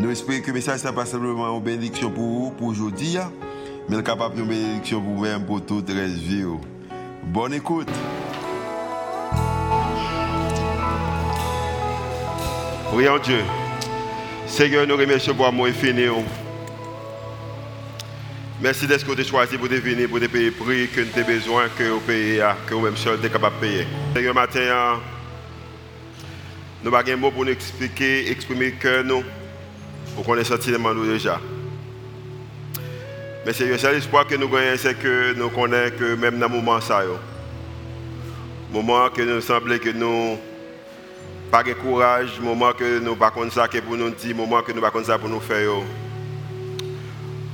Nous espérons que le message n'est pas simplement une bénédiction pour vous, pour aujourd'hui, mais capable de bénédiction pour vous-même, pour toute la vie. Bonne écoute. Prions Dieu. Seigneur, nous remercions pour amour infini. Merci d'être que choisi pour venir, pour payer le prix que nous avons besoin, que vous payez, que vous-même seul êtes capable de payer. Seigneur, matin, nous avons un mot pour nous expliquer, exprimer que nous. Vous connaissez sentiment nous déjà. Mais c'est le seul espoir que nous gagnons, c'est que nous connaissons que même dans le moment ça, moment que nous semble que nous pas de courage, moment que nous pas comme ça que pour nous dire, moment que nous pas comme ça pour nous faire.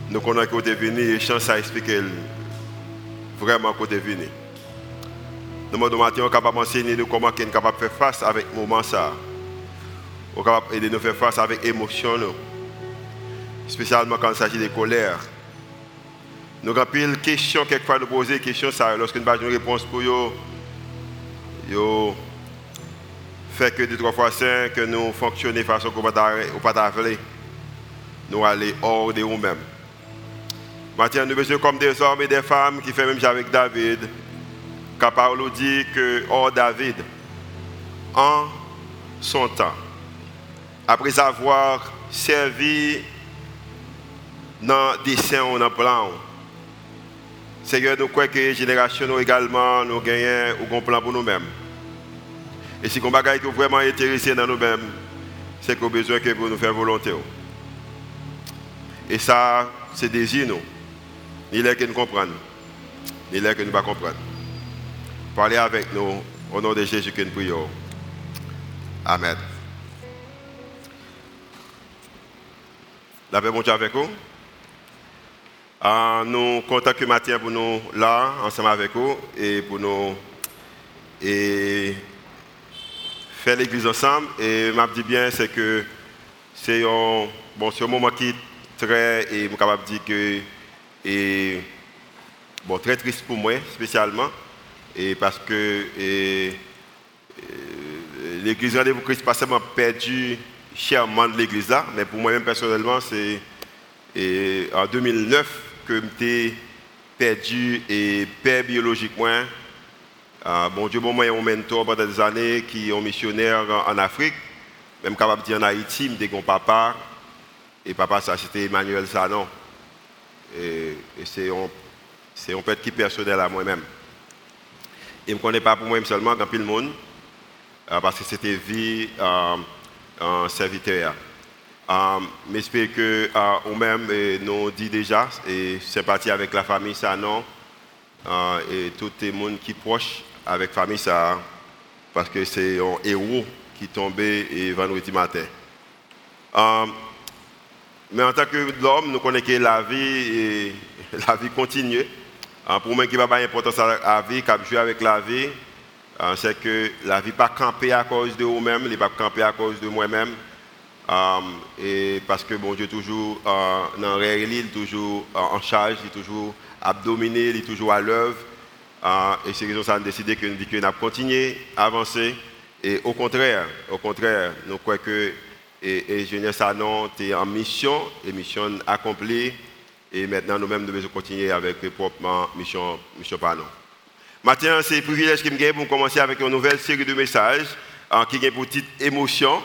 Nous connaissons que êtes venu et chance à expliquer vraiment vous êtes venu. Nous sommes capables d'enseigner comment nous sommes capables de faire face avec le moment ça? Nous sommes capables de nous faire face avec l'émotion spécialement quand il s'agit de colère. Nous avons pile questions, quelquefois nous poser des questions, ça, lorsque nous avons une réponse pour eux, yo fait que deux, trois fois cinq, que nous fonctionnons de façon qu'on pas d'appeler. Nous aller hors de nous-mêmes. Maintenant, nous sommes comme des hommes et des femmes qui font même avec David, capable de dire que hors David, en son temps, après avoir servi dans le dessin dans le plan. Seigneur, nous croyons que les générations également nous gagnons un plan pour nous-mêmes. Et si on est vraiment intéressé dans nous-mêmes, c'est qu'on a besoin que vous nous faire volonté. Et ça, c'est désir nous. Ni là que nous comprenons, ni là que nous ne comprendre. Parlez avec nous au nom de Jésus que nous prions. Amen. La paix, Dieu, avec vous? Uh, nous comptons que matin pour nous là, ensemble avec vous, et pour nous et faire l'église ensemble. Et m'a dit bien, c'est que c'est un, bon, moment qui est très, et je que, et, bon, très triste pour moi, spécialement, et parce que et, l'église Rendez-vous Christ pas seulement perdu chèrement de l'église là, mais pour moi-même personnellement, c'est en 2009 que j'ai perdu et père biologiquement. Euh, bon Dieu, bon, moi, un mentor pendant des années qui est missionnaire en Afrique, même capable de dire en Haïti, je un papa, et papa, ça c'était Emmanuel Sanon. Et, c'est un, c'est un père qui personnel à moi-même. Et je ne me connais pas pour moi-même seulement, dans tout le monde, euh, parce que c'était vie euh, en serviteur. Um, J'espère que uh, nous-mêmes nous dit déjà et sympathie avec la famille ça non? Uh, et tout le monde qui est proche avec la famille ça parce que c'est un héros qui est tombé vendredi matin. Um, mais en tant que l'homme, nous connaissons que la vie et la vie continue. Uh, pour moi qui va pas importance à la vie, qui jouer avec la vie, c'est que la vie pas camper à cause de vous-même, elle n'est pas camper à cause de moi-même. Et parce que bon Dieu toujours uh, dans la il est toujours uh, en charge, il est toujours abdominé, il est toujours à l'œuvre. Et c'est raison ça a décidé que nous qu'on continuer à avancer. Et au contraire, au contraire, nous croyons que l'ingénieur Sanon est en mission, et mission accomplie. Et maintenant, nous-mêmes, nous devons continuer avec propres mission, mission Panon. Maintenant, c'est un privilège qui me pour commencer avec une nouvelle série de messages qui ont pour titre Émotion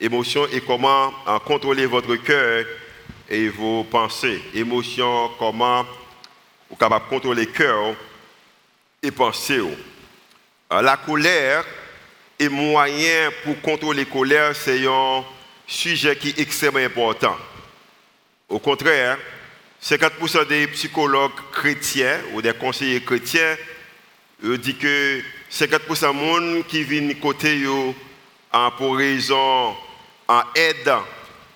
émotion et comment euh, contrôler votre cœur et vos pensées. Émotion, comment vous êtes capable de contrôler le cœur et penser. Euh, la colère est moyen pour contrôler la colère, c'est un sujet qui est extrêmement important. Au contraire, 50% des psychologues chrétiens ou des conseillers chrétiens disent que 50% des gens qui viennent côté pour raison en aide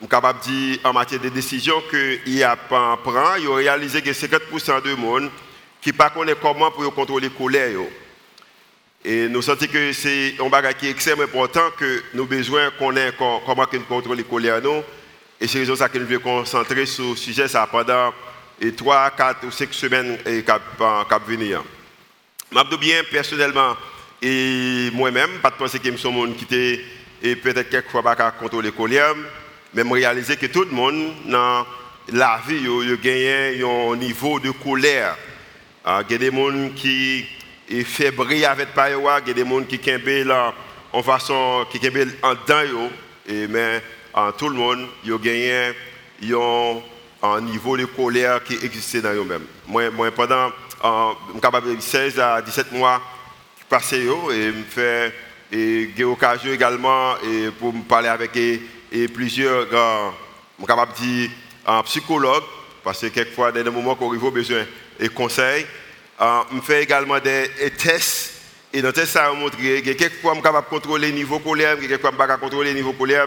capable de dire en matière de décision qu'il a pas prend, il a réalisé que 50% de monde qui ne connaît comment pour contrôler la colère. Et nous sentons que c'est un bagage qui est extrêmement important que nous besoin de connaître comment contrôler la colère. Et c'est raison ça que nous voulons concentrer sur ce sujet ça pendant 3, 4 ou 5 semaines qui vont venir. Je bien personnellement et moi-même, pas de penser que je suis qui était et peut-être quelquefois pas contrôler la colère, mais réaliser que tout le monde dans la vie a gagné un niveau de colère. Ah, il y a des gens qui sont avec le il y a des gens qui sont en façon qui en dedans, mais tout le monde a gagné un niveau de colère qui existait dans eux-mêmes. Moi, moi, pendant euh, 16 à 17 mois passé et me fait et occasion également et pour me parler avec et, plusieurs je capable dire un psychologue parce que quelquefois dans des moments qu'on arrive besoin de conseils euh, me fait également des, tests et dans les tests ça a montré que quelquefois je suis capable de contrôler le niveau colère quelquefois je ne suis pas contrôler le niveau colère.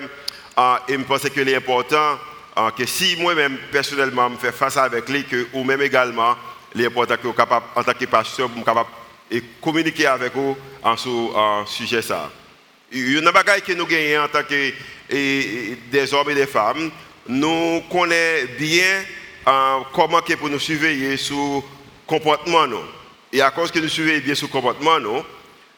Euh, et je pense que c'est important euh, que si moi-même personnellement me fais face avec lui que ou même également l'important que capable en tant que pasteur pour capable et communiquer avec vous en ce sujet ça. Il y a des que nous gagnons en tant que des hommes et des femmes. Nous connaissons bien euh, comment que pour nous surveiller sur le comportement. Nous. Et à cause que nous surveillons bien sur comportement, nous,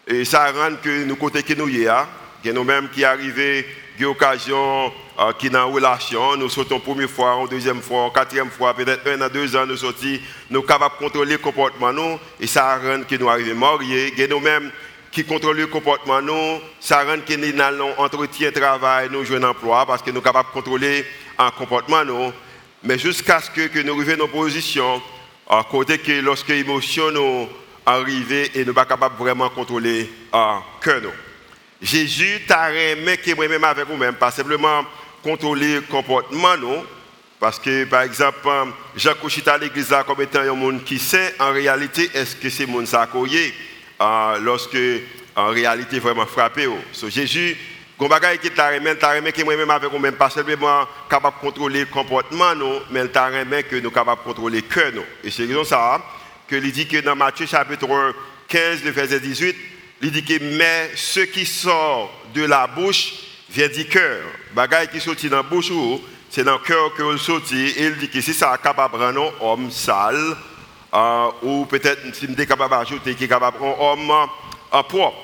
et ça rend que nous côté que nous y a, que nous-mêmes qui arrivons, qui occasion euh, qui dans relation, nous sautons première fois, en deuxième fois, en quatrième fois, peut-être un à deux ans, nous sortons, nous sommes capables de contrôler le comportement nous, et ça rend que nous arrivons mariés, et nous-mêmes qui contrôlons le comportement nous, ça rend que nous allons entretien, travail, nous jouons emploi, parce que nous sommes capables de contrôler un comportement nous, mais jusqu'à ce que, nous arrivions dans nos positions, à côté que lorsque l'émotion nous arrive et nous ne sommes pas capables vraiment contrôler un cœur nous. Jésus t'a aimé que moi-même avec vous-même, pas simplement contrôler le comportement, non? Parce que, par exemple, Jacques Couchita à l'église comme étant un monde qui sait, en réalité, est-ce que c'est monde ça euh, lorsque, en réalité, vraiment frappé. Oh. So, Jésus, quand bagaille qui t'a remis, t'a remis que moi-même avec vous-même, pas seulement capable de contrôler le comportement, non, mais t'a remis que nous sommes capables de contrôler le cœur, non. Et c'est raison ça que il dit que dans Matthieu chapitre 15, verset 18, il dit que mais ce qui sort de la bouche vient du cœur. Bagaille qui sortit dans la bouche, c'est dans le cœur que sortit. Et il dit que si ça est capable de un homme sale, euh, ou peut-être si est capable d'ajouter qu'il est capable de un homme euh, propre.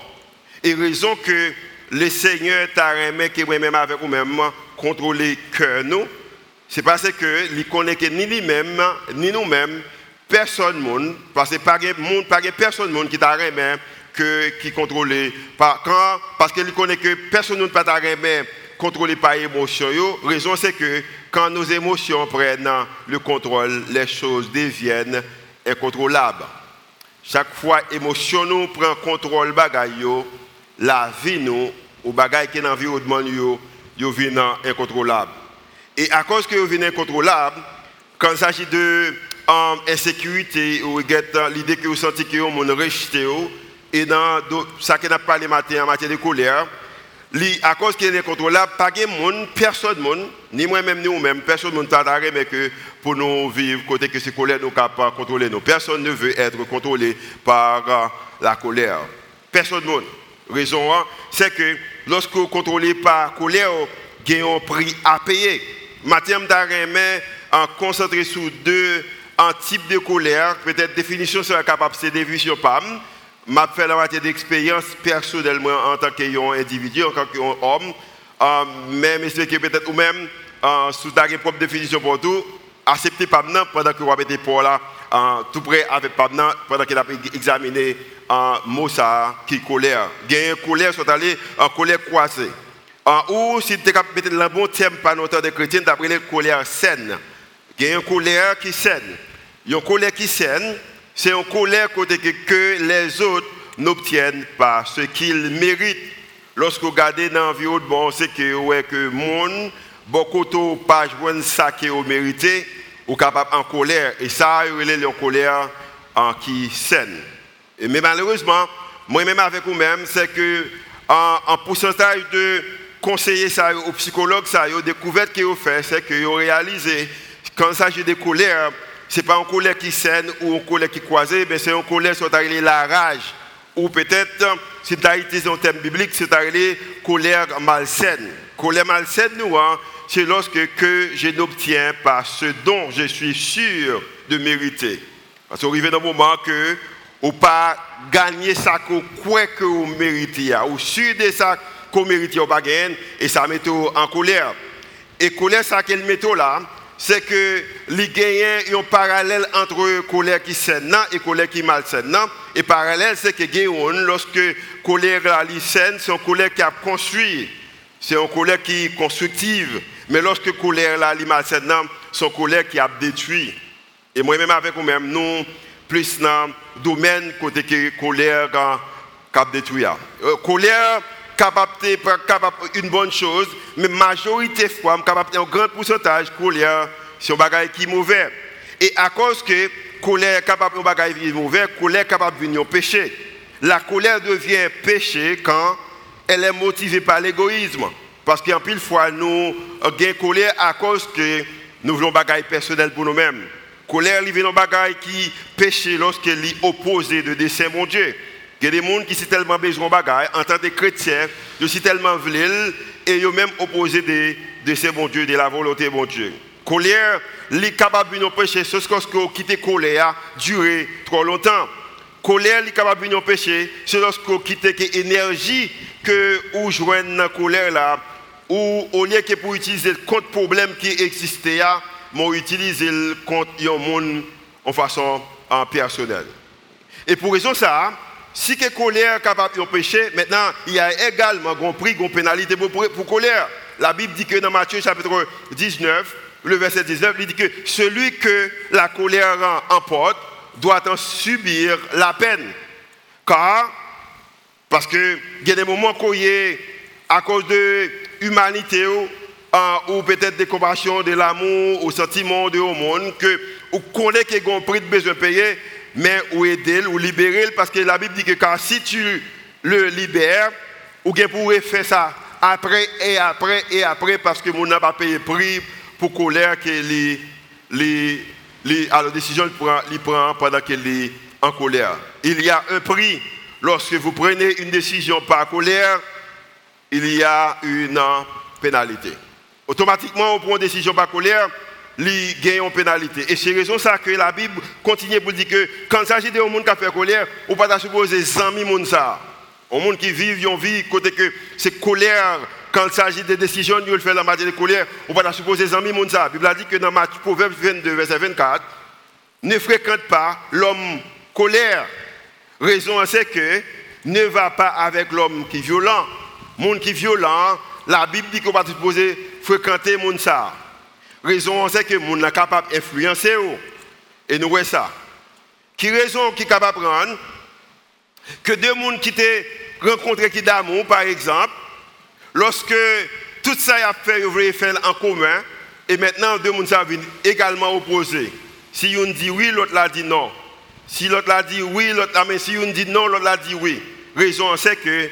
Et raison que le Seigneur t'a remis que moi-même avec vous-même contrôler le cœur nous, c'est parce que il connaît que ni lui-même, ni nous-mêmes, personne monde, parce que pas personne monde qui t'a remis qui contrôle par quand parce qu'il connaît que personne ne peut pas contrôler par émotion. raison c'est que quand nos émotions prennent le contrôle, les choses deviennent incontrôlables. Chaque fois émotion nous prend contrôle bagaille la vie nous ou bagaille qui est dans l'environnement yo yo vient incontrôlable. Et à cause que yo vient incontrôlable, quand il s'agit de um, insécurité ou l'idée que vous sentez que vous rejeté et dans ça qui n'a pas parlé matin en matière de colère, à cause qu'il est incontrôlable, pas de monde, personne monde, ni moi-même ni vous-même, personne ne t'a mais que pour nous vivre côté que ces colères nous capables de contrôler nous. Personne ne veut être contrôlé par euh, la colère. Personne ne Raison, c'est que lorsque vous contrôlez par la colère, vous avez un prix à payer. Mathieu mais en concentrer sur deux types de colère, peut-être définition sera capable de dévier PAM m'a fait la moitié d'expérience personnellement en tant qu'individu, en tant qu'homme, euh, mais je que peut-être ou même, euh, sous ta propre définition pour tout, accepter pas pendant que vous avez été pour là, euh, tout près avec pas pendant qu'il a examiné un mot ça qui colère. Une colère, soit allé en colère croisée. ou si tu as mettre le bon terme par notre de chrétien, tu as colère saine. Une colère qui saine. Une colère qui saine c'est une colère que, les autres n'obtiennent pas ce qu'ils méritent. Lorsque vous regardez dans l'environnement, c'est que ouais, que monde, beaucoup de pas de ça que vous ou capable en colère. Et ça, il a une colère en qui saine. Mais malheureusement, moi-même avec vous-même, c'est que en, pourcentage de conseiller ça aux psychologues, ça, aux découvertes qu'ils ont fait, c'est qu'ils ont réalisé, quand il s'agit de colère, ce n'est pas une colère qui saine ou une colère qui croisée, mais c'est une colère qui est la rage. Ou peut-être, si tu as utilisé un terme biblique, c'est la colère malsaine. Colère malsaine, nous, hein, c'est lorsque que je n'obtiens pas ce dont je suis sûr de mériter. Parce qu'on arrive dans un moment que ou pas gagner ça qu'on croit que vous méritez, ou sûr de ça qu'on mérite pas gagner, et ça met en colère. Et colère, ça qu'elle met là, c'est que les gagnants ont un parallèle entre colère qui saine et colère qui malsaine. Et parallèle, c'est que gagnant, lorsque colère est saine, c'est une colère qui a construit, c'est une colère qui est constructive. Mais lorsque colère est malsaine, c'est une colère qui a détruit. Et moi-même avec vous-même, nous, plus dans le domaine côté colère cap détruit. Euh, colère capable capable une bonne chose, mais majorité fois capable un grand pourcentage colère un bagage qui est mauvais. Et à cause que colère capable un bagage qui est mauvais, colère capable de venir péché. La colère devient péché quand elle est motivée par l'égoïsme. Parce qu'en pile fois, nous avons colère à cause que nous voulons bagage personnel pour nous-mêmes. Colère, il vient dans bagaille qui péche lorsqu'elle est opposée de dessein mon Dieu. Il y a des gens qui sont tellement besoin de bagaille, en tant que chrétien, ils sont tellement veulent et ils même opposés de dessein mon Dieu, de la volonté de mon Dieu. Colère, est capable de pécher, c'est ce que quitte colère durer trop longtemps. Colère, est capable de pécher, c'est lorsque quitte l'énergie que vous jouez dans la colère là, ou au lieu que pour utiliser compte problème qui existait, m'ont utilisé contre un monde en façon en personnelle. Et pour raison ça, si que colère capable de pécher, maintenant, il y a également compris une pénalité pour, pour, colère. La Bible dit que dans Matthieu chapitre 19, le verset 19, il dit que celui que la colère emporte doit en subir la peine. Car, parce que il y a des moments où à cause de l'humanité, ou peut-être des compassions, de l'amour, au sentiment de au monde, que vous connaissez qu'il y a un prix de besoin payer, mais ou aider, ou libérer, parce que la Bible dit que si tu le libères, ou bien pourrait faire ça après et après et après, parce que vous n'avez pas payé prix pour colère que les, les, les, la décision qu'il prend, pendant qu'il est en colère. Il y a un prix. Lorsque vous prenez une décision par colère, il y a une pénalité automatiquement, on prend une décision par colère, il gagne une pénalité. Et c'est raison ça que la Bible continue pour dire que quand il s'agit de gens qui fait colère, on ne peut pas supposer 100 000 ça. Un monde qui vit, une vie, côté que c'est colère, quand il s'agit de décisions, il fait la matière de colère, on ne peut pas supposer 100 000 ça. La Bible a dit que dans Proverbe 22, verset 24, ne fréquente pas l'homme colère. Raison c'est que ne va pas avec l'homme qui est violent. Monde qui est violent, la Bible dit qu'on va supposer fréquenter moun ça. Raison c'est que moun est capable d'influencer et nous voyons ça. Qui raison qui est capable de prendre que deux personnes qui t'ont rencontré qui d'amour par exemple, lorsque tout ça a fait, ils faire en commun et maintenant deux personnes viennent également opposer. Si on dit oui, l'autre l'a dit non. Si l'autre l'a dit oui, l'autre l'a mais si on dit non, l'autre l'a dit oui. Raison c'est que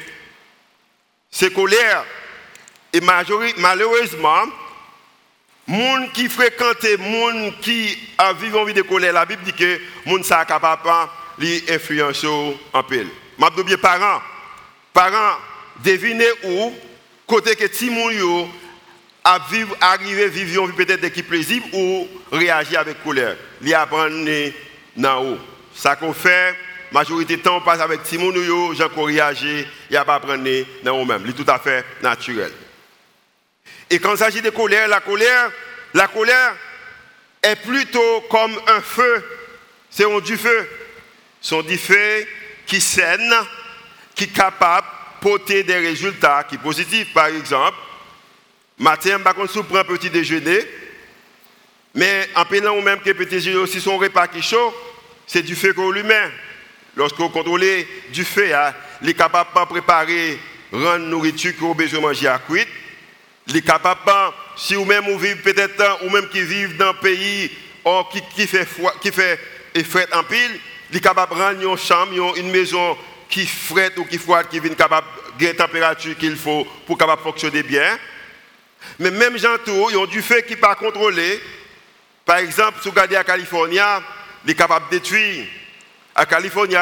c'est colère et malheureusement, gens qui fréquentent, gens qui vivent en vie de colère, la Bible dit que gens sont capables d'influencer en pile. Je bien parents, parents, devinez où, côté que si gens à vivre, arriver vivre peut-être qui plaisir ou réagir avec colère. Ils apprennent dans haut. Ça qu'on fait, majorité temps, passe avec Timon, gens qui réagir, ils apprennent dans eux-mêmes. C'est tout à fait naturel. Et quand il s'agit de colère, la colère, la colère est plutôt comme un feu. C'est du feu. C'est du feu qui saigne, qui est capable de porter des résultats qui sont positifs. Par exemple, matin, par contre, prend un petit déjeuner, mais en pelant ou même que petit déjeuner aussi son repas qui est chaud, c'est du feu qu'on lui met. Lorsqu'on contrôle du feu, hein, il est capable de préparer, rendre nourriture qu'on a besoin de manger à cuite. Les capables, si vous même vous vivez peut-être, ou même qui vivent dans un pays qui, fait qui fait effet en pile, les capables de rendre une chambre, une maison qui frette ou qui froide, qui viennent capable de température qu'il faut pour capable fonctionner bien. Mais même gens ils ont du feu qui pas contrôlé. Par exemple, si vous regardez à Californie, il est capable de détruire. À Californie,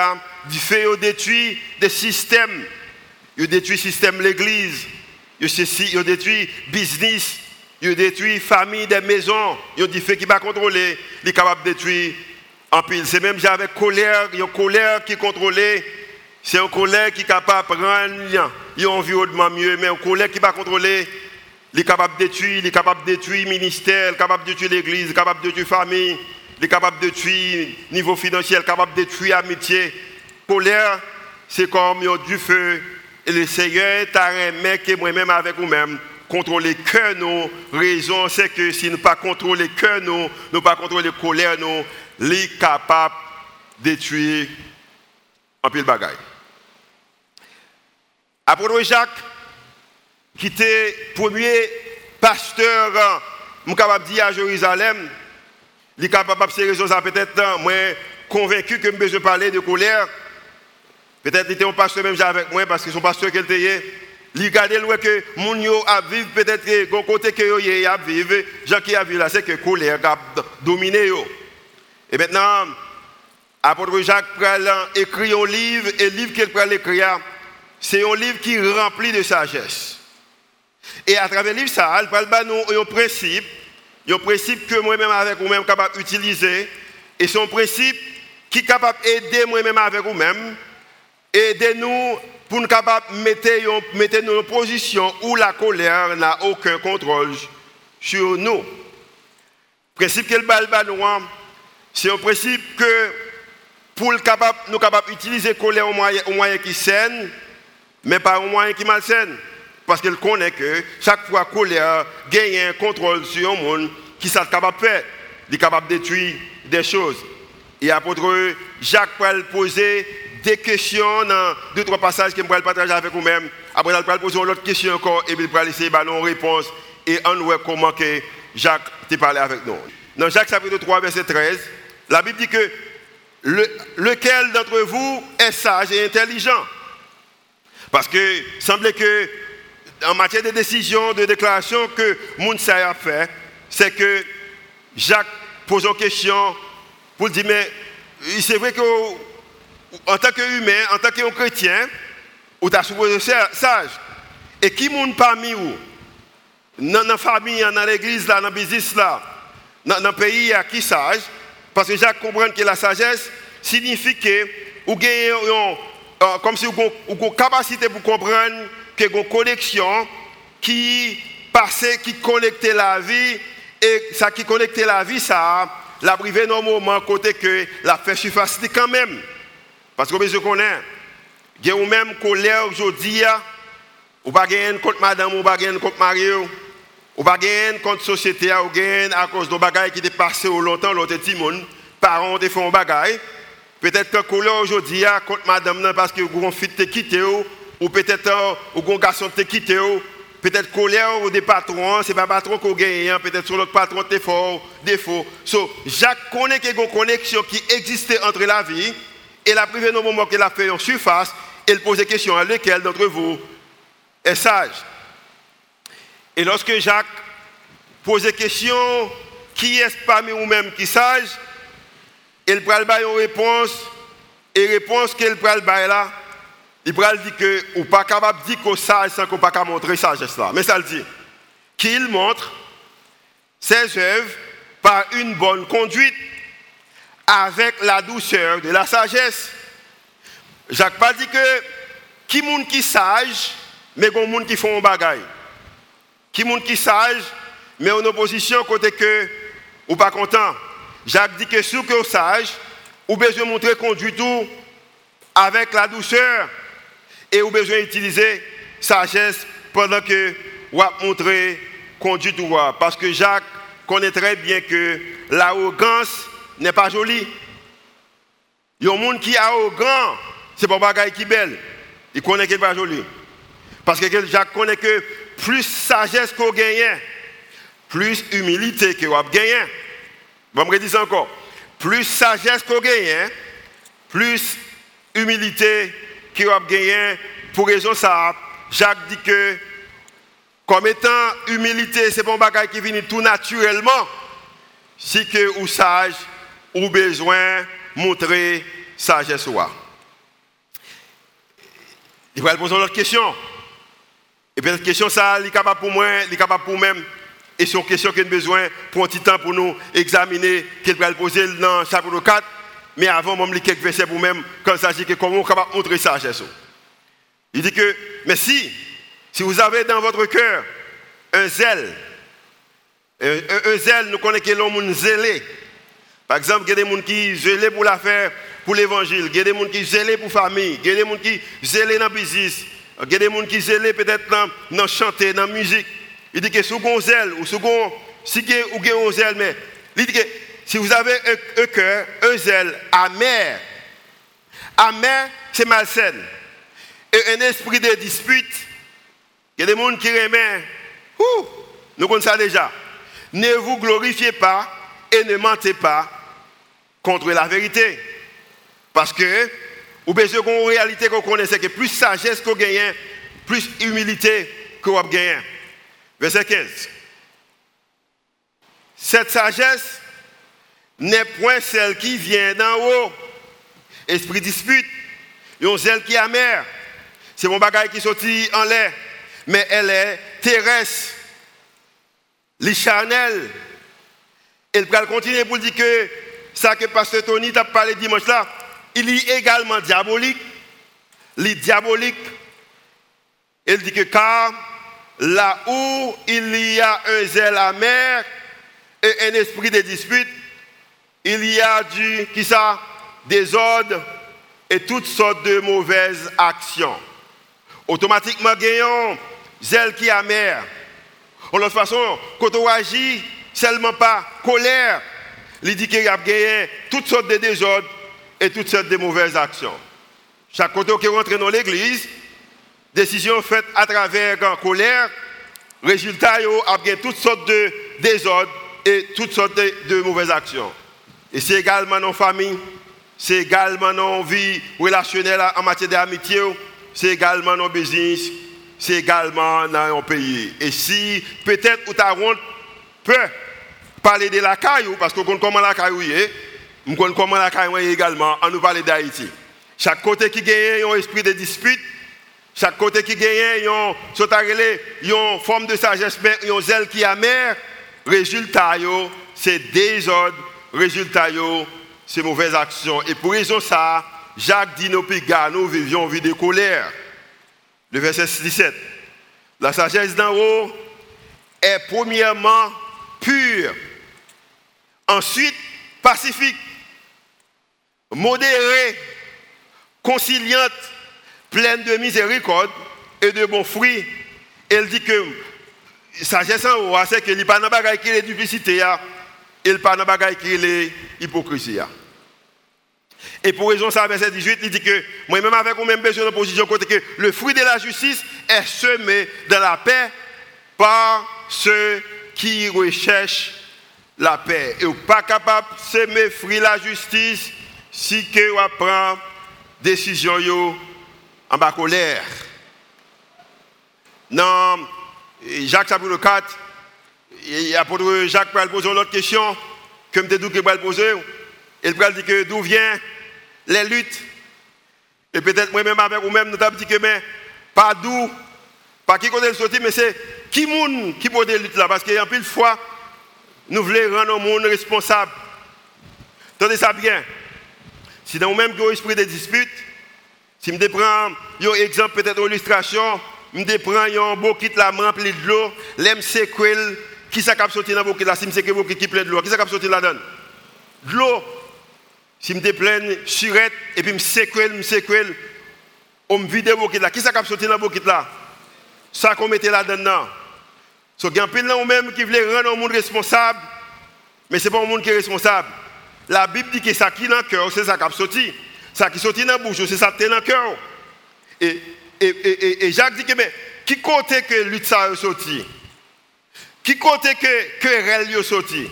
du feu détruit des systèmes. Il détruit le système de l'église. Il détruit le business. Il détruit famille, des maisons. Il dit fait qui va contrôler. Il est capable de détruire en pile. C'est même avec colère. Il y a une colère qui contrôlée. C'est une colère qui est capable de prendre un environnement mieux. Mais une colère qui va contrôler. Il est capable de détruire. Il est capable de détruire le ministère. Il est capable de détruire l'église. Il est capable de détruire la famille. Il est capable de détruire le niveau financier. Il est capable de détruire l'amitié. Colère, c'est comme du feu. Le Seigneur t'a remis que moi-même avec vous-même contrôler le cœur, nous. Raison, c'est que si nous pas contrôler le cœur, nous, nous pas contrôler colère, nous, les capable de un peu de bagaille. Apôtre Jacques, qui était premier pasteur, je capable de dire à Jérusalem, il est capable de ces raisons, peut-être, moi, convaincu que je parler de colère. Peut-être qu'il était un pasteur même avec moi parce que son pasteur qu'il était il regarde que moun yo a vivre peut-être que gon côté que yo a vivre gens qui a vivre là c'est que colère a dominé et maintenant apôtre Jacques pral écrit un livre et le livre qu'il pral écrire c'est un livre qui est rempli de sagesse. Et à travers le livre ça il pral nous un principe un principe que moi-même avec vous-même capable d'utiliser et c'est principe qui est capable d'aider moi-même avec vous-même aider nous pour nous mettre nous en position où la colère n'a aucun contrôle sur nous. Le principe que le c'est un principe que pour capable, nous capables d'utiliser la colère au moyen, au moyen qui saine, mais pas au moyen qui malsaine. Parce qu'il connaît que chaque fois la colère gagne un contrôle sur un monde, qui est capable de faire, il est capable de détruire des choses. Et apôtre Jacques peut poser des questions dans deux, trois passages que je vais partager avec vous-même. Après, je vais poser une autre question encore et puis je de une réponse et on voit comment que Jacques t'a parlé avec nous. Dans Jacques chapitre 3, verset 13, la Bible dit que lequel d'entre vous est sage et intelligent? Parce que il semble que en matière de décision, de déclaration que Mounsa a fait, c'est que Jacques pose une question pour dire, mais c'est vrai que en tant qu'humain, en tant que chrétien, ou tu as supposé sage. Et qui monde parmi vous, dans la famille, dans l'église, dans le business, là, dans le pays, qui sage, parce que j'ai compris que la sagesse signifie que vous avez euh, comme si une capacité pour comprendre que vous avez une connexion qui passe, qui connecte la vie, et ça qui connecte la vie, ça, la privé normalement côté que la fait surface quand même. Parce que je connais, il a même colère aujourd'hui, ou pas contre madame, ou pas contre Mario, ou pas contre société, ou gagner à cause de bagages qui étaient passés au longtemps, l'autre petit monde, parents ont fait un bagage. Peut-être que colère aujourd'hui contre madame parce que vous fille te quitté ou peut-être ou un garçon te quitté peut-être colère ou des patrons, c'est pas patron qu'on gagne, hein. peut-être sur l'autre patron t'es fort, défaut. So, Jacques connaît qu'il y a une connexion qui existait entre la vie elle a privé nos moments qu'elle a fait en surface, elle pose des questions à lequel d'entre vous est sage. Et lorsque Jacques pose des questions, qui est parmi vous-même qui est sage, elle prend une réponse, et réponse qu'elle prend là, il prend dire que ou pas capable de dire qu'on sage sans qu'on pas montrer sagesse là. Mais ça le dit. Qu'il montre ses œuvres par une bonne conduite avec la douceur de la sagesse. Jacques pas dit que qui monde qui sage, mais il monde qui font un bagaille. Qui monde qui sage, mais en opposition côté que ou pas content. Jacques dit que si que sage, ou besoin montrer conduit tout avec la douceur et ou besoin utiliser sagesse pendant que ou montrer conduit tout parce que Jacques connaît très bien que l'arrogance n'est pas joli. Il y a un monde qui est arrogant, c'est pas bagaille qui est belle. Il connaît qu'il n'est pas joli. Parce que Jacques connaît que plus sagesse qu'on gagne, plus humilité qu'on a gagné. Je redire encore. Plus sagesse qu'on gagne, plus humilité qui a gagné pour raison ça. Jacques dit que comme étant humilité, c'est un bagage qui vient tout naturellement. Si que ou sage, ou besoin montrer sagesse Il va poser une autre question. Et puis cette question, ça, elle est capable pour moi, elle est capable pour moi-même. Et c'est une question qui a besoin pour un petit temps pour nous examiner, qu'elle va poser dans chapitre 4. Mais avant, je vais quelques versets pour moi-même, quand il s'agit de comment on est capable de montrer sagesse. Il dit que, mais si, si vous avez dans votre cœur un zèle, un, zèle, nous connaissons que l'homme zélé. Par exemple, il y a des gens qui zélés pour l'affaire, pour l'évangile. Il y a des gens qui zélés pour la famille. Il y a des gens qui zélés dans le business. Il y a des gens qui zélés peut-être dans, dans chanter, dans la musique. Il dit que si vous avez zèle, ou si vous avez zèle, mais il dit que si vous avez un, cœur, un zèle amer, amer, c'est malsain. Et un esprit de dispute, il y a des gens qui remettent, nous connaissons ça déjà. Ne vous glorifiez pas et ne mentez pas contre la vérité. Parce que, ou bien une réalité qu'on connaît, c'est que plus sagesse qu'on gagne, plus humilité qu'on gagne. Verset 15. Cette sagesse n'est point celle qui vient d'en haut. Esprit dispute, une celle qui est amère. C'est mon bagage qui sortit en l'air. Mais elle est terrestre, les. Elle va continuer pour dire que ça que Pasteur Tony t'a parlé dimanche là, il est également diabolique. Les diabolique. Elle dit que car là où il y a un zèle amer et un esprit de dispute, il y a du qui ça, désordre et toutes sortes de mauvaises actions. Automatiquement, gagnons zèle qui est amer. De toute façon, quand on agit, seulement pas colère, il dit qu'il a toutes sortes de désordres et toutes sortes de mauvaises actions. Chaque côté qui rentre dans l'église, décision faite à travers la colère, résultat, il a toutes sortes de désordres et toutes sortes de, mauvaises actions. Et c'est également dans la famille, c'est également dans la vie relationnelle en matière d'amitié, c'est également le business, c'est également dans un pays. Et si peut-être vous avez peut parler de la caillou, parce qu'on connaît comment la caillou est, on connaît comment la caillou est également, on nous parle d'Haïti. Chaque côté qui gagne un esprit de dispute, chaque côté qui gagne une forme de sagesse, mais un zèle qui est amer, résultat, c'est désordre, résultat, c'est mauvaise action. Et pour raison ça, Jacques dit nos nous vivions vie de colère. Le verset 17. La sagesse d'en haut est premièrement pure, ensuite pacifique, modérée, conciliante, pleine de miséricorde et de bons fruits. Elle dit que sagesse en haut, c'est qu'il n'y a pas de qui est duplicité, il n'y a pas de qui est hypocrisie. Et pour raison ça, verset 18, il dit que moi-même avec moi-même besoin de position côté que le fruit de la justice est semé dans la paix par ceux qui recherchent la paix. Et pas capable de semer fruit de la justice si que vous prend décision en bas colère. Dans Jacques chapitre 4, l'apôtre Jacques va poser une autre question, comme je dit que va poser. Il va dire que d'où vient les luttes? Et peut-être moi-même avec vous-même, nous avons dit que mais, pas d'où, pas qui côté le sortir, mais c'est qui moun qui peut des luttes là? Parce qu'il y a une fois, nous voulons rendre le monde responsable. Tenez ça bien. Si dans vous-même esprit de dispute, si je prends un exemple, peut-être une illustration, je prends un bouquet la rempli de l'eau, l'aime séquelle, qui s'est sorti dans le là, si je bouquet qui plein de l'eau, qui s'est sorti là-dedans? De l'eau. Si je plein surette et puis je séquelle, je séquelle, on me vide le là. Qui ça qui sorti dans le là? Ça qu'on mettait là-dedans. So, il y a un même qui voulait rendre le monde responsable, mais ce n'est pas le monde qui est responsable. La Bible dit que ça qui est dans le cœur, c'est ça qui a sorti. Ça qui est sorti dans la bouche, c'est ça qui est dans le cœur. Et, et, et, et, Jacques dit que, mais, qui côté que lutte ça a sorti? Qui côté que querelle a sorti?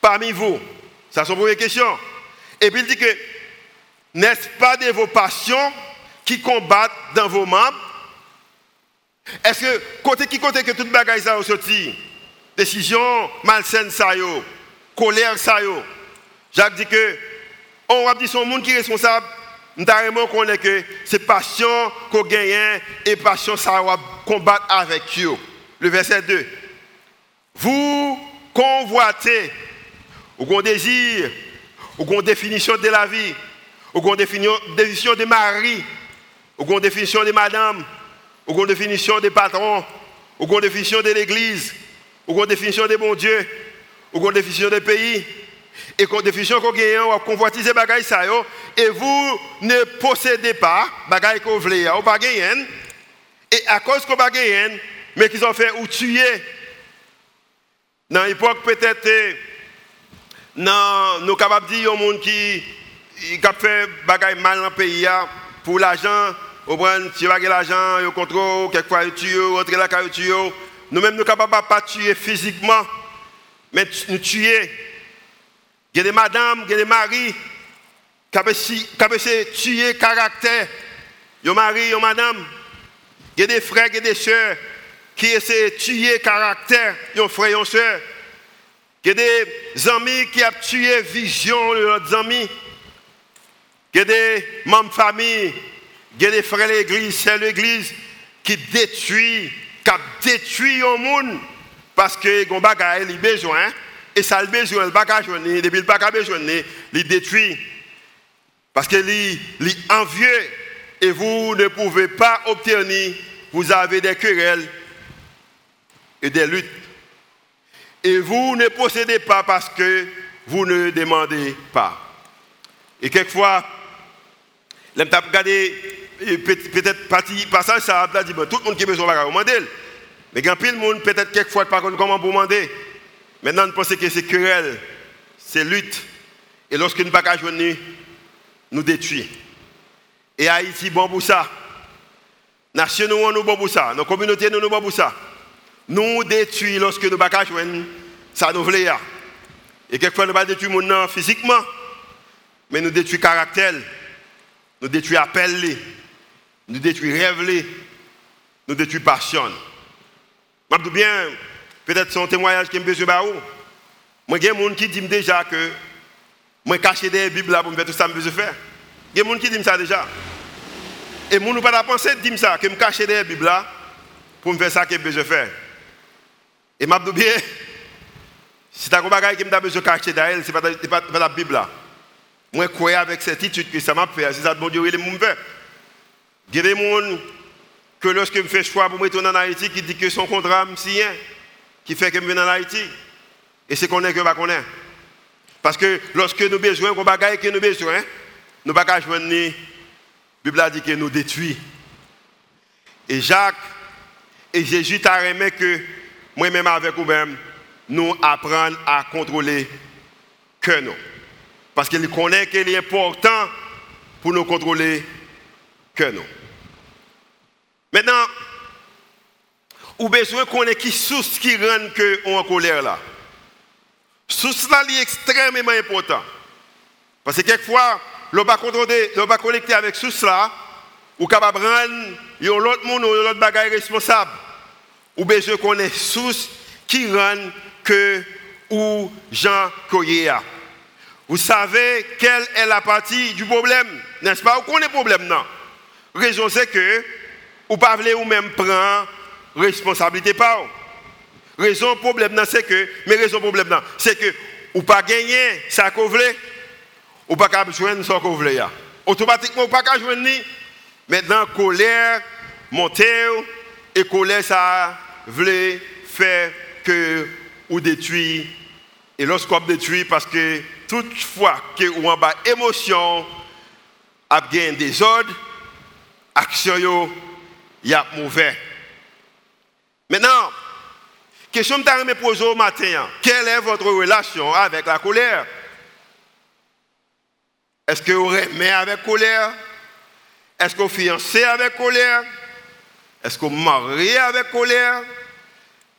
Parmi vous Ça, c'est une première question. Et puis il dit que n'est-ce pas de vos passions qui combattent dans vos membres? Est-ce que côté qui côté que toute bagaille ça sorti Décision malsaine ça yo, colère ça yo. Jacques dit que on va dire son monde qui est responsable. Nous qu'on est que c'est passion qu'on gagne et passion ça va combattre avec eux. Le verset 2. Vous convoitez, ou qu'on désir, ou qu'on définition de la vie, ou qu'on définition de mari, ou qu'on définition de madame, ou qu'on définition des patrons, ou qu'on définition de l'église, ou qu'on définition de bon Dieu, ou qu'on définition des pays, et qu'on définition qu'on gagne, on convoitiser bagaille ça et vous ne possédez pas bagaille qu'on voulez, ou pas et à cause qu'on pas gagner, mais qu'ils ont fait ou tuer. Dans l'époque peut-être, non, nous capables de dire au monde qui a fait bagaille mal dans le pays pour l'argent, au prend tu vas l'argent, au contrôle, quelquefois tu tuer, rentrer la caille tuer. Nous-mêmes nous capables pas tuer physiquement, mais nous tuer. Il y a des madames, il y a des maris qui ont tuer caractère. Il y a mari, il y a madame. Il y a des frères, il y a des soeurs qui essaient de tuer caractère. Il y a frère, il y a soeur. Il y a des amis qui ont tué vision de leurs amis. Il y a des membres de famille, il y a des frères l'église, c'est l'église qui détruit, qui détruit le monde parce que les besoin. Et ça, le besoin, le bagage, depuis le bagage besoin, il détruit. Parce que est envieux et vous ne pouvez pas obtenir, vous avez des querelles et des luttes. Et vous ne possédez pas parce que vous ne demandez pas. Et quelquefois, peut-être parti passage ça a dit tout le monde qui a besoin de demander. Mais quand le monde peut-être quelquefois pas comment vous demander. Maintenant, nous pensons que c'est querelle, c'est lutte. Et lorsque nous ne pas joindre, nous détruit. Et Haïti, bon pour ça. Nation, nous, nous bon pour ça. Nos communautés, nous, nous bon pour ça. Nous détruit lorsque nous ne pas ça nous voulons. Et quelquefois, nous ne pas détruire physiquement, mais nous détruisons caractère, nous détruisons appel, nous détruisons rêve, nous détruisons passion. Je bien, Peut-être c'est un témoignage qui me besoin de. Moi, il y a des gens qui disent déjà que moi, caché des Bibles pour me faire tout ça que je faire. Il y a des gens qui disent ça déjà. Et moi, nous pas penser de dire ça, que je cache des Bibles pour me faire ça que je faire. Et je dis bien, si tu as un bagage qui me besoin de cacher derrière, ce n'est pas, la Bible. Moi, je crois avec certitude que ça m'a fait. C'est ça que Dieu, me fait. Il y a des gens que lorsque je fais choix pour me retourner en Haïti, qui dit que son contrat me qui fait que je viens en Haïti. Et c'est qu'on est que qu'on est. Parce que lorsque nous besoin, qu'on bagaille que nous besoin, nous ne pouvons pas. La Bible dit que nous détruit. Et Jacques et Jésus t'a remis que moi-même avec vous-même, nous apprenons à contrôler que nous. Parce qu'il connaît qu'il est important pour nous contrôler que nous. Maintenant, ou besoin qu'on ait qui source qui rend que on en colère là. Source là est extrêmement important. Parce que quelquefois, contrôler, l'on va connecter avec source là, ou capable rendre l'autre monde ou l'autre bagaille responsable. Ou besoin qu'on ait source qui rend que ou Jean a. Vous savez quelle est la partie du problème, n'est-ce pas? Ou qu'on est problème non? Raison c'est que ou pas ou même prendre responsabilité pas. Raison problème c'est que mais raison problème c'est que ou pas gagner ça qu'on veut ou pas capable joindre ça qu'on veut automatiquement ou pas capable joindre maintenant colère monter et colère ça veut faire que ou détruit. Et lorsqu'on détruit parce que toutefois que ou en bas émotion a des désordre action yo y a mauvais. Maintenant, question que je me poser au matin, hein. quelle est votre relation avec la colère? Est-ce que vous aimez avec colère? Est-ce que vous fiancez avec colère? Est-ce que vous mariez avec colère?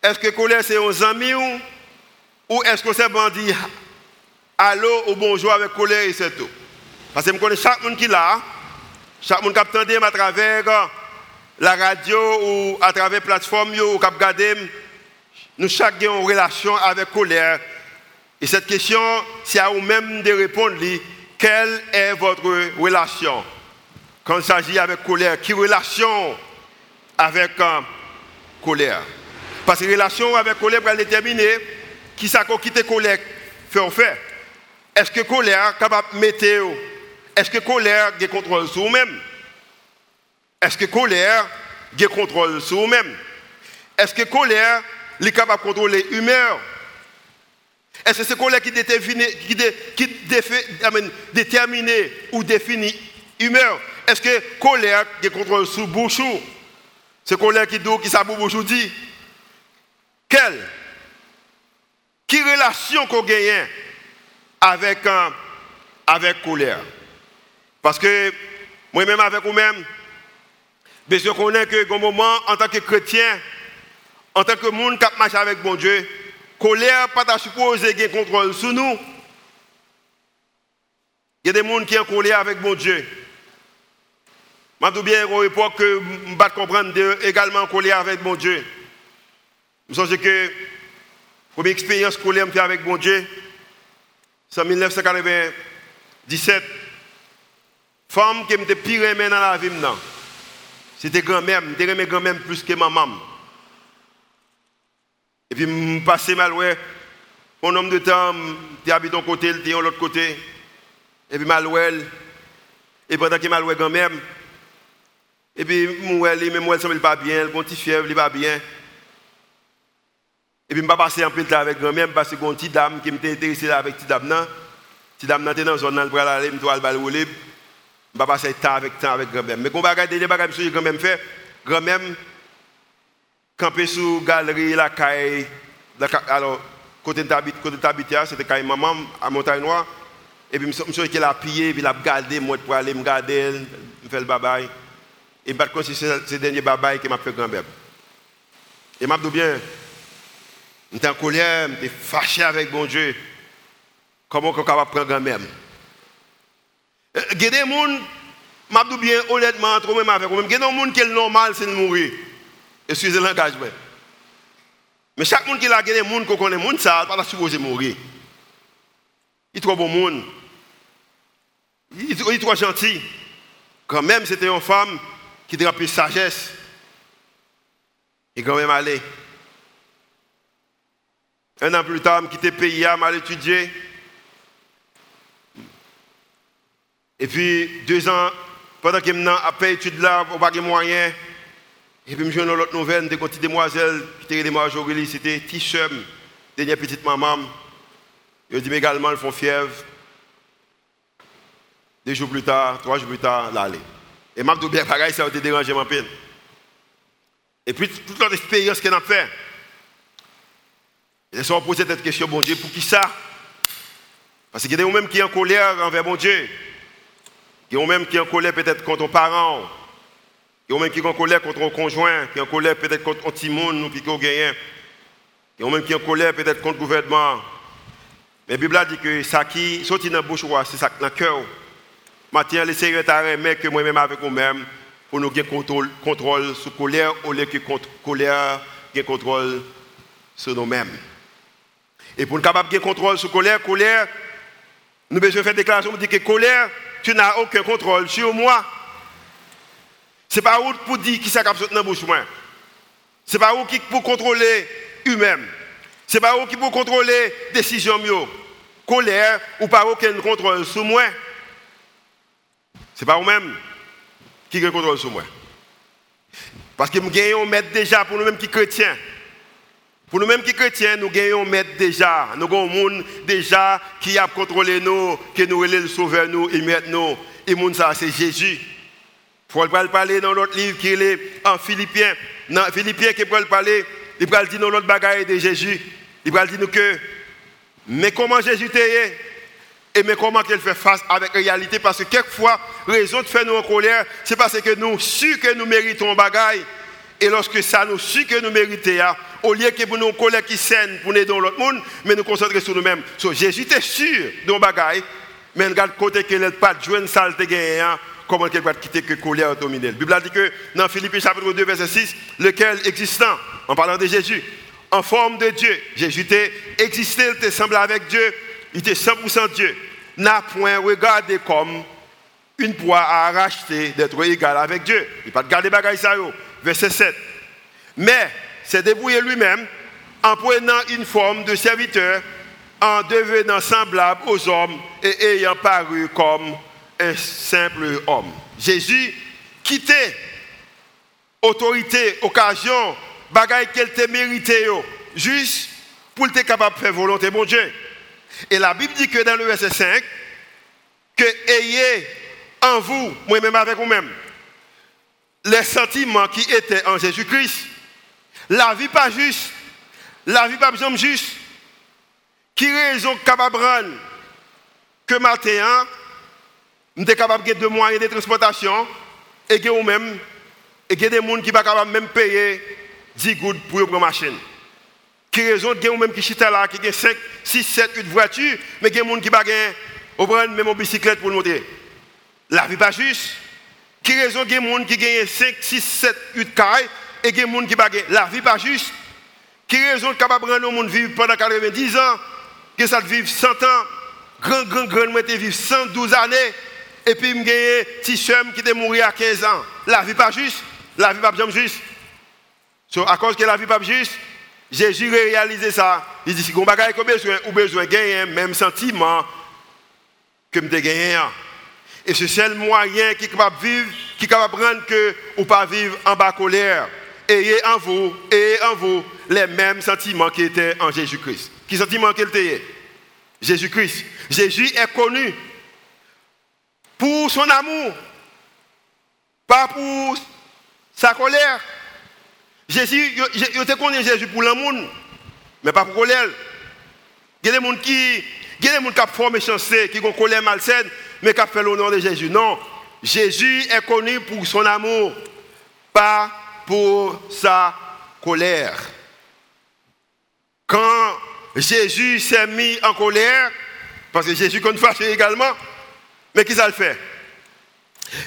Est-ce que colère c'est un ami ou, est-ce que c'est bandit? Allô ou bonjour avec colère et c'est tout. Parce que je connais chaque monde qui l'a. Chaque monde qui a à travers la radio ou à travers la plateforme ou a nous chacun une relation avec colère. Et cette question, c'est à vous-même de répondre, quelle est votre relation? Quand il s'agit avec colère Quelle relation avec euh, colère? Parce que relation avec colère va déterminer qui ça quitte colère fait en fait. Est-ce que colère capable de mettre Est-ce que colère a contrôle sur vous-même? Est-ce que colère a contrôle sur vous-même? Est-ce que colère est capable de contrôler l'humeur? Est-ce que c'est colère qui détermine, ou définit l'humeur? Est-ce que colère a contrôle sur bouchou C'est colère qui dit, qui ça bouchou dit Quelle Qui relation qu'on gagne avec, un, avec colère? Parce que moi-même avec vous-même, je connais que moment, en tant que chrétien, en tant que monde qui marche avec bon Dieu, colère pas supposé qu'il contrôle sur nous. Il y a des gens qui sont en colère avec bon Dieu. Je dis bien à l'époque que je ne comprendre également en colère avec bon Dieu. Je pense que la première expérience colère avec bon Dieu, c'est en 1997. Femme qui me pire dans la vie, c'était grand-mère. Je aimé grand-mère plus que maman. Et puis, je passais mal, ouais. Mon homme de temps, tu habites d'un côté, tu de l'autre côté. Et puis, mal, Et pendant que mal, grand-mère, et puis, moi, mais moi, elle ne pas bien, elle a petit fièvre, elle pas bien. Et puis, je passer un peu de temps avec grand-mère, parce que j'ai une petite dame qui m'était intéressée avec petite dame. Petite dame était dans la zone, pour aller, je vais aller. Je vais passer temps avec temps avec grand-mère. Mais quand on va regarder les bagages que grand-mère fait, grand-mère camper sur la galerie, la caille, alors, côté de t'habiter, c'était caille maman à Montagne Noire. Et puis, je suis qu'elle a pillé, puis elle a gardé, moi, pour aller me garder, me faire le babaye. Et par contre, c'est ce dernier babaye qui m'a fait grand-mère. Et m'a dit bien, J'étais en colère, j'étais fâché avec bon Dieu. Comment on de prendre même Il y a des gens, je bien honnêtement, entre même avec vous, il y a des gens qui est normal, de mourir. Excusez l'engagement. Mais chaque monde qui a des gens qui connaît, monde ça, pas supposé mourir. Il est trop bon monde. Il est trop gentil. Quand même, c'était une femme qui plus sagesse. Et quand même aller. Un an plus tard, je quitté le pays, je mal Et puis, deux ans, pendant que je suis études là, je n'ai pas de moyens. Et puis, je dans l'autre nouvelle, des petites demoiselles, qui étaient des c'était Tichum, dernière petite maman. Je dit également, elles font fièvre. Deux jours plus tard, trois jours plus tard, là, Et je bien pareil, ça a été dérangé ma peine. Et puis, toute l'autre expérience qu'elle a fait. Laissons poser cette question, bon Dieu, pour qui ça? Parce qu'il y a des gens qui sont en colère envers mon Dieu. Il des gens même qui sont en colère peut-être contre un parent. Des gens même qui sont en colère contre un conjoint, qui en colère peut-être contre un petit monde, qui ont gagné. Des gens même qui sont en colère peut-être contre le gouvernement. Mais la Bible a dit que ça qui sortit dans la bouche, c'est ça dans le cœur. Maintenant, les secrétaires mais que moi-même avec vous-même, pour nous gagner contrôle, contrôle sur la colère, au lieu que colère, gagner contrôle sur nous-mêmes. Et pour nous capable de contrôle sur la colère, colère, nous devons faire une déclaration pour dire que colère, tu n'as aucun contrôle sur moi. Ce n'est pas où pour dire qui capte dans la bouche. Ce n'est pas où qui pour contrôler lui-même. Ce n'est pas où qui pour contrôler les décisions. Colère ou pas aucun contrôle sur moi. Ce n'est pas vous-même qui a contrôle sur moi. Parce que nous gagnons maître déjà pour nous-mêmes qui chrétiens. Pour nous-mêmes qui chrétiens, nous gagnons maître déjà. Nous avons un monde déjà qui a contrôlé nous, qui nous relève le sauveur nous et maître nous. Et monde ça, c'est Jésus. Il faut parler dans l'autre livre qui est en Philippiens. Dans Philippiens qui peut parler, il peut dire dans l'autre bagaille de Jésus. Il peut dire que, mais comment Jésus t'est et mais comment qu'elle fait face avec la réalité? Parce que quelquefois, raison de faire nous en colère, c'est parce que nous, su que nous méritons bagaille, et lorsque ça nous su que nous méritons, au lieu que pour nous colère qui scène pour nous dans l'autre monde, mais nous concentrer sur nous-mêmes. So, Jésus était sûr de nos bagailles, mais regarde côté qu'il n'est pas de jouer une saleté comment qu'elle va quitter que colère domine. La Bible dit que dans Philippe chapitre 2, verset 6, lequel existant, en parlant de Jésus, en forme de Dieu, Jésus était existé, il était semblé avec Dieu, il était 100% Dieu, n'a point regardé comme une proie à racheter d'être égal avec Dieu. Il n'a pas de garder bagaille ça, verset 7. Mais c'est débrouillé lui-même en prenant une forme de serviteur, en devenant semblable aux hommes et ayant paru comme un simple homme. Jésus quittait autorité, occasion, bagaille qu'elle te mérité, juste pour être capable de faire volonté mon Dieu. Et la Bible dit que dans le verset 5, que ayez en vous, moi-même avec vous-même, les sentiments qui étaient en Jésus-Christ. La vie pas juste, la vie pas besoin juste. Qui raison capable que matin, nous sommes capables de moyens de transportation et que nous-mêmes, et que des gens qui ne sont pas capables même payer 10 gouttes pour prendre machine. Qui raison que nous-mêmes qui sont là, qui ont 5, 6, 7, 8 voitures, mais que des gens qui ne pas même en bicyclette pour monter. La vie pas juste. Qui raison que des gens qui ont 5, 6, 7, 8 cailles et des gens qui ne La vie pas juste. Qui raison capable de vivre pendant 90 ans, que ça vivre 100 ans, grand, grand, grand, moi, vivre 112 années, et puis me gagner petit chum qui est mort à 15 ans. La vie pas juste, la vie pas juste. So, à cause que la vie pas juste, Jésus réalisé ça. Il dit si vous avez besoin, ou besoin de gagner même sentiment que je gagné. Et c'est le seul moyen qui est capable de vivre, qui est capable de rendre que ou pas vivre en bas colère. Ayez en vous, ayez en vous les mêmes sentiments qui étaient en Jésus-Christ. Qui sentiments qu'il était? Jésus-Christ. Jésus est connu pour son amour, pas pour sa colère. Jésus, je te connais Jésus pour l'amour, mais pas pour colère. Il y a des gens qui, il y a des gens qui font méchanceté, qui ont colère malsaine, mais qui fait l'honneur de Jésus. Non, Jésus est connu pour son amour, pas pour sa colère. Quand Jésus s'est mis en colère, parce que Jésus compte fâché également, mais qui ça le fait?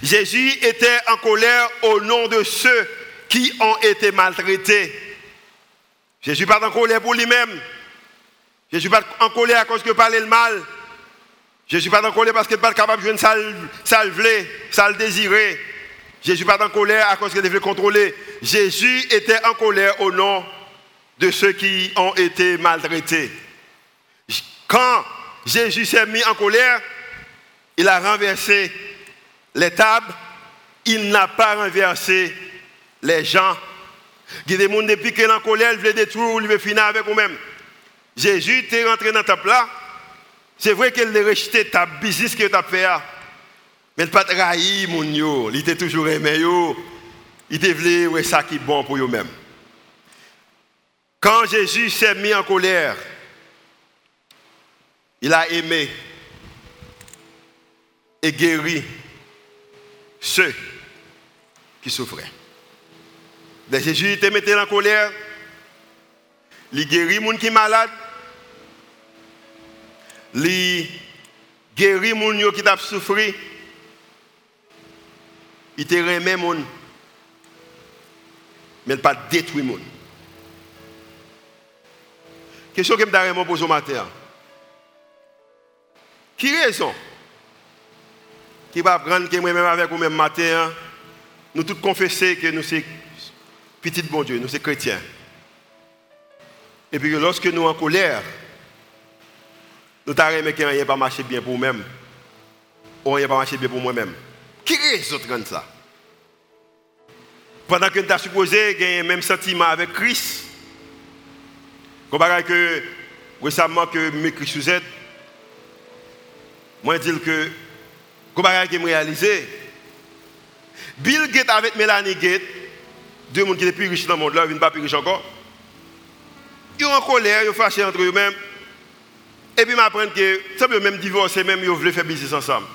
Jésus était en colère au nom de ceux qui ont été maltraités. Jésus pas en colère pour lui-même. Jésus pas en colère à cause que parlait le mal. Jésus pas en colère parce qu'il n'est pas capable de jouer ça le ça le désirer. Jésus n'est pas en colère à cause qu'il devait contrôler. Jésus était en colère au nom de ceux qui ont été maltraités. Quand Jésus s'est mis en colère, il a renversé les tables, il n'a pas renversé les gens. Il y a des gens depuis qu'il est en colère, il veut détruire, il veut finir avec vous-même. Jésus est rentré dans ta plat. C'est vrai qu'il a rejeté ta business que tu as fait. Mais il n'a pas trahi mon yo. Il était toujours aimé yo. Il devait ouais, ça qui est bon pour eux-mêmes. Quand Jésus s'est mis en colère, il a aimé et guéri ceux qui souffraient. Jésus était mis en colère, il guérit les gens qui sont malades, il guérit les gens qui ont souffert, il te remet gens, mais il pas détruit gens. Question que je me pose au matin. Qui raison qui va prendre que moi-même avec vous même matin, nous tous confesser que nous sommes petits bon Dieu, nous sommes chrétiens. Et puis lorsque nous sommes en colère, nous t'arrêtons que rien pas marché bien pour nous-mêmes. Ou rien pas marché bien pour moi-même. Qui raison de ça? Pendant que nous avons supposé gagner le même sentiment avec Christ, comparé que récemment que mes Christ vous êtes, moi je dis que Comment que je réalisé Bill Gates avec Melanie Gates, deux personnes qui sont plus riches dans le monde, ils ne sont pas plus riches encore. Ils sont en colère, ils sont fâchés entre eux-mêmes. Et puis, ils m'apprennent que, ça peut même divorcer, même ils veulent faire business ensemble.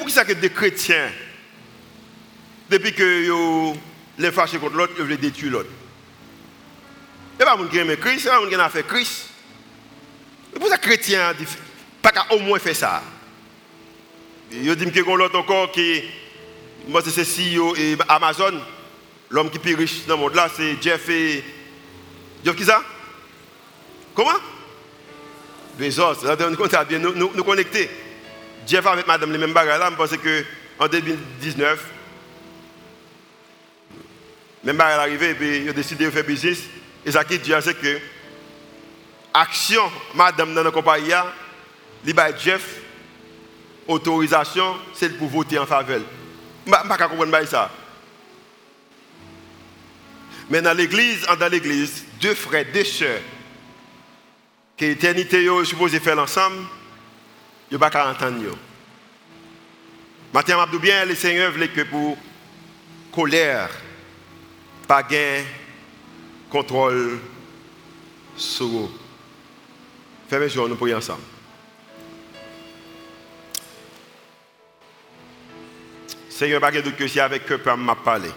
Et dis, pourquoi ça que des chrétiens, depuis que les fâchés contre l'autre, ils veulent détruire l'autre n'est pas qui aime Christ, pas qui a fait Christ. Et pour ça, chrétien, pas qu'à au moins faire ça. Je dis que l'autre encore qui, moi c'est CEO et Amazon, l'homme qui est plus riche dans le monde là, c'est Jeff et. Jeff qui ça? Comment? Bezos, nous bien nous, nous, nous connecter. Jeff avec madame les mêmes bagages là, je pense que en 2019, même bagages arrivé et puis il a décidé de faire business. Et ça qui dit c'est que action madame dans la compagnie, il Jeff autorisation, c'est pour voter en faveur. Je ne peux pas ça. Mais dans l'église, dans l'église, deux frères, deux sœurs, que l'éternité est faire ensemble, ils ne pas entendre. Maintenant, je bien, le Seigneur veut que pour colère, pas gain, contrôle sur vous. Fermez les yeux, nous prions ensemble. Seigneur, pas de doute que c'est avec que m'a parlé.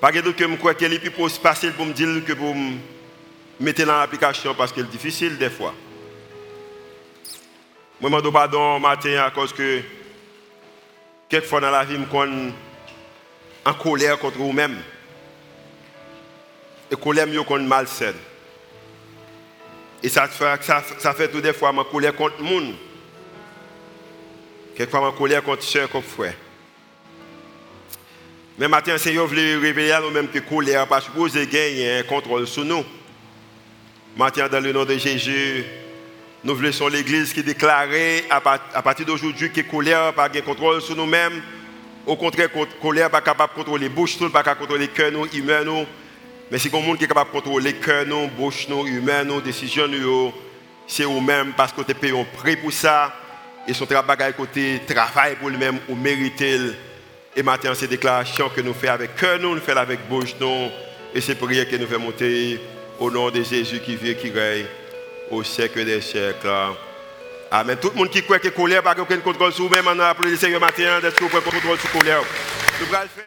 Pas de doute que je crois qu'il est plus facile pour me dire que pour me mettre dans l'application parce que c'est difficile des fois. Moi, je demande pardon matin à cause que quelquefois dans la vie, je suis en colère contre vous-même. Et colère, je suis malsaine. Et ça fait, ça, ça fait tout des fois ma colère contre le monde. Quelquefois, en colère contre soeur, comme frère. Mais le Seigneur voulait révéler à nous-mêmes que colère pas supposé gagner un contrôle sur nous. Maintenant, dans le nom de Jésus, nous voulons l'Église qui déclare à partir d'aujourd'hui que la colère pas de contrôle sur nous-mêmes. Au contraire, la colère pas capable de contrôler les bouches, pas capable de contrôler les cœurs, nous, humains. Nous. Mais si quelqu'un qui est capable de contrôler les cœurs, nous, bouches, nous, humains, nous, décisions, nous, c'est vous-même parce que vous payé pour ça et son travail côté travail pour lui-même ou mériter. Et maintenant, ces déclarations que nous faisons avec cœur, nous, nous faisons avec bouche, nous, et ces prières que nous faisons monter au nom de Jésus qui vit, qui règne au siècle des siècles. Amen. Tout le monde qui croit que colère, pas aucun contrôle sur vous-même, on a appelé le Seigneur matin, d'être sous contrôle sur colère.